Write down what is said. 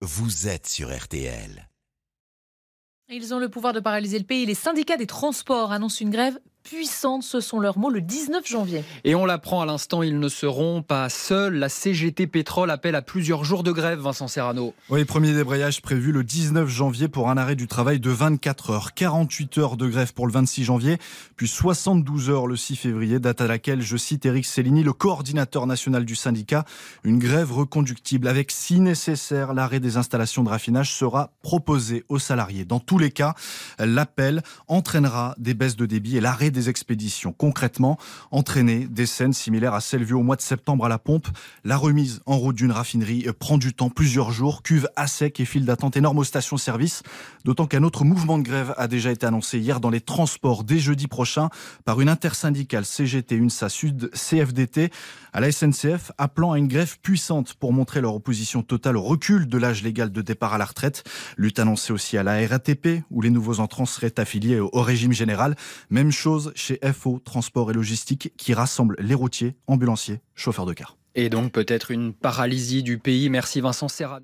vous êtes sur RTL. Ils ont le pouvoir de paralyser le pays. Les syndicats des transports annoncent une grève puissante, ce sont leurs mots, le 19 janvier. Et on l'apprend à l'instant, ils ne seront pas seuls. La CGT Pétrole appelle à plusieurs jours de grève, Vincent Serrano. Oui, premier débrayage prévu le 19 janvier pour un arrêt du travail de 24 heures. 48 heures de grève pour le 26 janvier, puis 72 heures le 6 février, date à laquelle, je cite Eric Cellini, le coordinateur national du syndicat, une grève reconductible avec, si nécessaire, l'arrêt des installations de raffinage sera proposé aux salariés. Dans tous les cas, l'appel entraînera des baisses de débit et l'arrêt des expéditions. Concrètement, entraîner des scènes similaires à celles vues au mois de septembre à la pompe. La remise en route d'une raffinerie prend du temps, plusieurs jours, cuve à sec et file d'attente énorme aux stations-service. D'autant qu'un autre mouvement de grève a déjà été annoncé hier dans les transports dès jeudi prochain par une intersyndicale CGT UNSA Sud CFDT à la SNCF, appelant à une grève puissante pour montrer leur opposition totale au recul de l'âge légal de départ à la retraite. Lutte annoncée aussi à la RATP, où les nouveaux entrants seraient affiliés au régime général. Même chose chez FO Transport et Logistique qui rassemble les routiers, ambulanciers, chauffeurs de car. Et donc peut-être une paralysie du pays. Merci Vincent Serra.